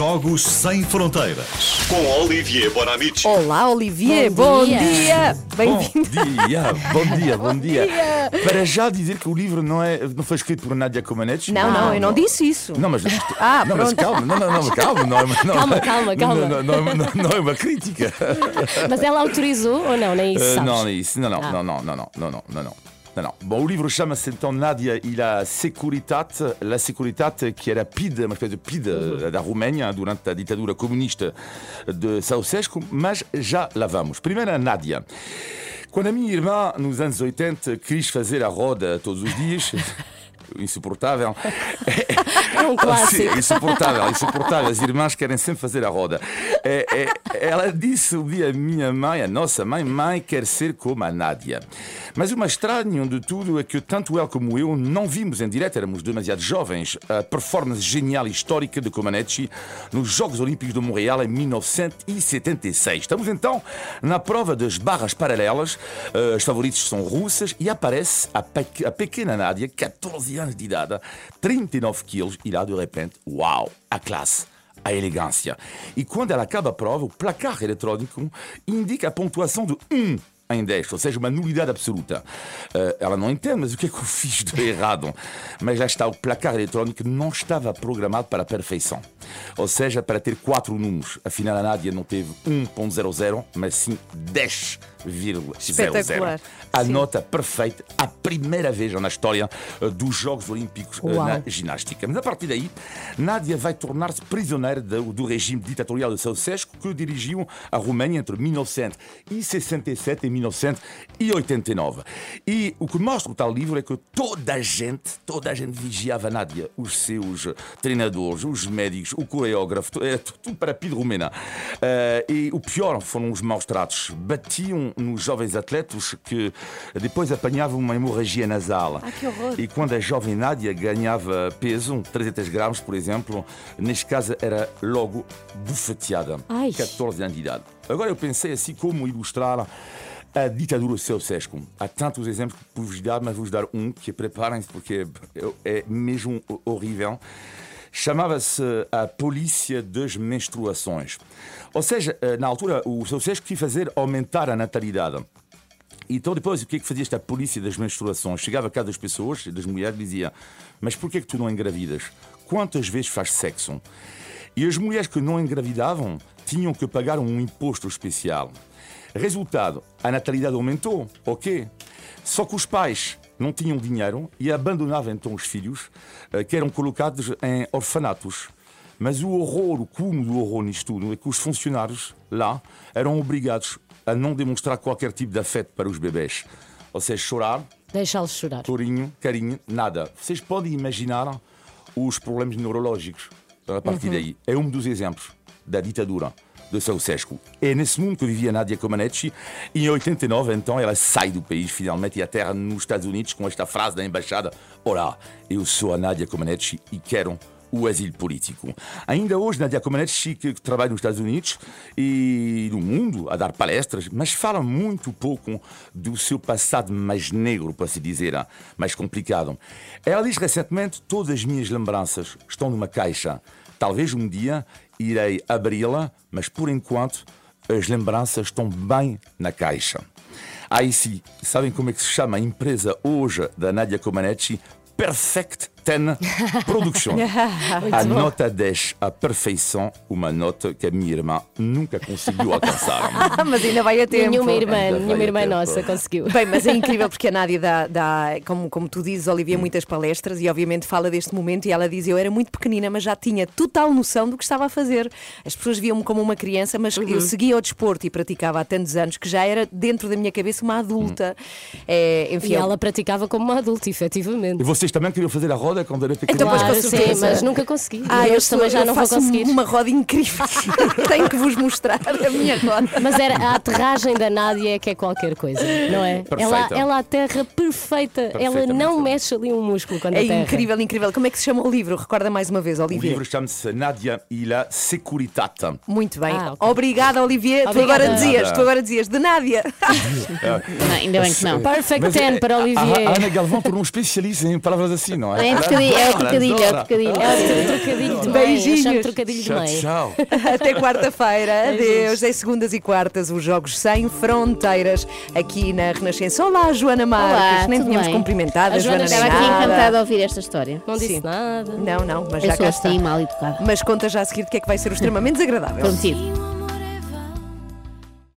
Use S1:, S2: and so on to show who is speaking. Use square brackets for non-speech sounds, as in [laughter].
S1: Jogos Sem Fronteiras. Com Olivier Bonamici.
S2: Olá, Olivier, bom,
S3: Bom
S2: dia.
S3: dia.
S2: Bem-vindo.
S4: Bom dia, bom dia, bom dia.
S2: dia.
S4: Para já dizer que o livro não, é, não foi escrito por Nadia Comaneci.
S2: Não, não, eu não disse isso.
S4: Não, mas,
S2: Ah,
S4: não, mas calma, não, não, não, mas calma, não, é uma- não,
S3: Calma, calma, calma.
S4: Não, não, não, não, não é uma crítica.
S3: Mas ela autorizou ou não? Nem isso
S4: Uh,
S3: sabes?
S4: não, não é isso. Não, não,
S3: Ah.
S4: não, não, não, não, não, não, não, Bom, o livro chama-se então Nadia. E la Securitate, la Securitate que era PID, uma espécie de PID da Roménia durante a ditadura comunista de Ceausescu, mas já lá vamos. Primeiro a Nadia. Quando a minha irmã, nos anos 80, quis fazer a roda todos os dias, [laughs] insuportável, [laughs]
S3: É um clássico.
S4: Sim, insuportável, insuportável. As irmãs querem sempre fazer a roda. É, é, ela disse um dia minha mãe, a nossa mãe, mãe quer ser como a Nádia. Mas o mais estranho de tudo é que tanto ela como eu não vimos em direto, éramos demasiado jovens, a performance genial e histórica de Comaneci nos Jogos Olímpicos de Montreal em 1976. Estamos então na prova das barras paralelas. Eh, As favoritas são russas e aparece a, pe- a pequena Nádia, 14 anos de idade, 39 que e lá de repente, uau, a classe a elegância. E quando ela acaba a prova, o placar eletrônico indica a pontuação de 1 em 10, ou seja, uma nulidade absoluta. Uh, ela não entende, mas o que é que eu fiz de errado? Mas lá está, o placar eletrônico não estava programado para a perfeição. Ou seja, para ter quatro números. Afinal, a Nádia não teve 1.00, mas sim 10
S2: 0,00.
S4: A nota perfeita, a primeira vez na história dos Jogos Olímpicos eh,
S3: Uau.
S4: na ginástica. Mas a partir daí, Nádia vai tornar-se prisioneira do, do, regime ditatorial de Ceausescu, que dirigiu a Romênia entre 1967 e 1989. E o que mostra o tal livro é que toda a gente, toda a gente vigiava Nádia, os seus treinadores, os médicos, o coreógrafo, eh, tudo para Pedro Romena. Uh, e o pior foram os maus tratos. Batiam nos jovens atletas que depois apanhavam uma hemorragia nasal.
S2: Ah, que horror.
S4: E quando a jovem Nádia ganhava peso, 300 gramas, por exemplo, neste caso era logo bufeteada.
S3: Ai.
S4: 14 anos de idade. Agora eu pensei assim como ilustrar a ditadura de Ceausescu. Há tantos exemplos que vos dar, mas vou-vos dar um que preparem-se porque é mesmo horrível. Chamava-se a Polícia das Menstruações. Ou seja, na altura, o Ceausescu quis fazer aumentar a natalidade. Então depois o que é que fazia esta polícia das menstruações? Chegava a casa das pessoas, das mulheres, e dizia mas por que é que tu não engravidas? Quantas vezes faz sexo? E as mulheres que não engravidavam tinham que pagar um imposto especial. Resultado, a natalidade aumentou, ok? Só que os pais não tinham dinheiro e abandonavam então os filhos, eh, que eram colocados em orfanatos. Mas o horror, o cúmulo do horror nisto tudo é que os funcionários lá eram obrigados a não demonstrar qualquer tipo de afeto para os bebés. Ou seja, chorar,
S3: Deixá-los chorar.
S4: tourinho, carinho, nada. Vocês podem imaginar os problemas neurológicos a partir daí. É um dos exemplos da ditadura de Ceausescu. É nesse mundo que vivia Nadia Comaneci e em 89, então, ela sai do país finalmente e aterra nos Estados Unidos com esta frase da embaixada: Olá, eu sou a Nadia Comaneci e quero o asilo político. Ainda hoje, Nadia Comaneci, que trabalha nos Estados Unidos e no mundo a dar palestras, mas fala muito pouco do seu passado mais negro, para se dizer, mais complicado. Ela diz recentemente: todas as minhas lembranças estão numa caixa. Talvez um dia irei abri-la, mas por enquanto as lembranças estão bem na caixa. Aí sim, sabem como é que se chama a empresa hoje da Nadia Comaneci? Perfect Ten Production. [laughs] a nota 10, a perfeição, uma nota que a minha irmã nunca conseguiu alcançar. [laughs]
S2: Mas ainda vai a tempo.
S3: Nenhuma irmã,
S4: Ainda
S3: nenhuma irmã
S4: tempo.
S3: nossa conseguiu.
S2: Bem, mas é incrível porque a Nádia dá, dá como, como tu dizes, Olivia, muitas palestras e obviamente fala deste momento e ela diz: Eu era muito pequenina, mas já tinha total noção do que estava a fazer. As pessoas viam-me como uma criança, mas eu seguia o desporto e praticava há tantos anos que já era dentro da minha cabeça uma adulta. É, enfim,
S3: E ela praticava como uma adulta, efetivamente.
S4: E vocês também queriam fazer a roda quando era pequeno?
S2: Então, pois, com
S3: Claro, sim, mas nunca consegui.
S2: Ah, eu
S3: também já
S2: eu
S3: não vou
S2: faço
S3: conseguir.
S2: uma roda incrível. [laughs] Tenho que vos mostrar a minha roda.
S3: Mas era a aterragem da Nádia é que é qualquer coisa, não é? Ela,
S4: Perfeita.
S3: ela aterra perfeita. Ela não mexe ali um músculo quando
S2: É
S3: aterra.
S2: incrível, incrível. Como é que se chama o livro? Recorda mais uma vez,
S4: O
S2: Olivia.
S4: livro chama-se Nadia e la Securitate.
S2: Muito bem.
S3: Ah, ok.
S2: Obrigada, Olivier. Tu
S3: Obrigada.
S2: agora dizias, tu agora dizias de Nádia. [laughs]
S5: Não, ainda bem que não.
S3: Perfect
S4: Mas
S3: ten
S4: é-
S3: para
S4: a-
S3: Olivier.
S4: A Ana Galvão tornou um especialista em palavras assim, não é?
S5: Trocadilho, é o trocadilho, é o trocadilho.
S3: É o trocadilho de mãe. Chamo trocadilho de mãe.
S4: tchau. [laughs]
S2: Até quarta-feira. Adeus. Em segundas e quartas, os Jogos Sem Fronteiras, aqui na Renascença. Olá, Joana Marques.
S5: Olá,
S2: Nem
S5: tudo
S2: tínhamos
S5: bem?
S2: cumprimentado a
S3: A Joana
S5: Estava aqui encantada a ouvir esta história.
S3: Não disse
S2: Sim.
S3: nada.
S2: Não, não, mas
S5: Eu
S2: já
S5: sou
S2: cá está.
S5: assim, mal educada.
S2: Mas conta já a seguir o que é que vai ser o extremamente desagradável.
S5: Prometido.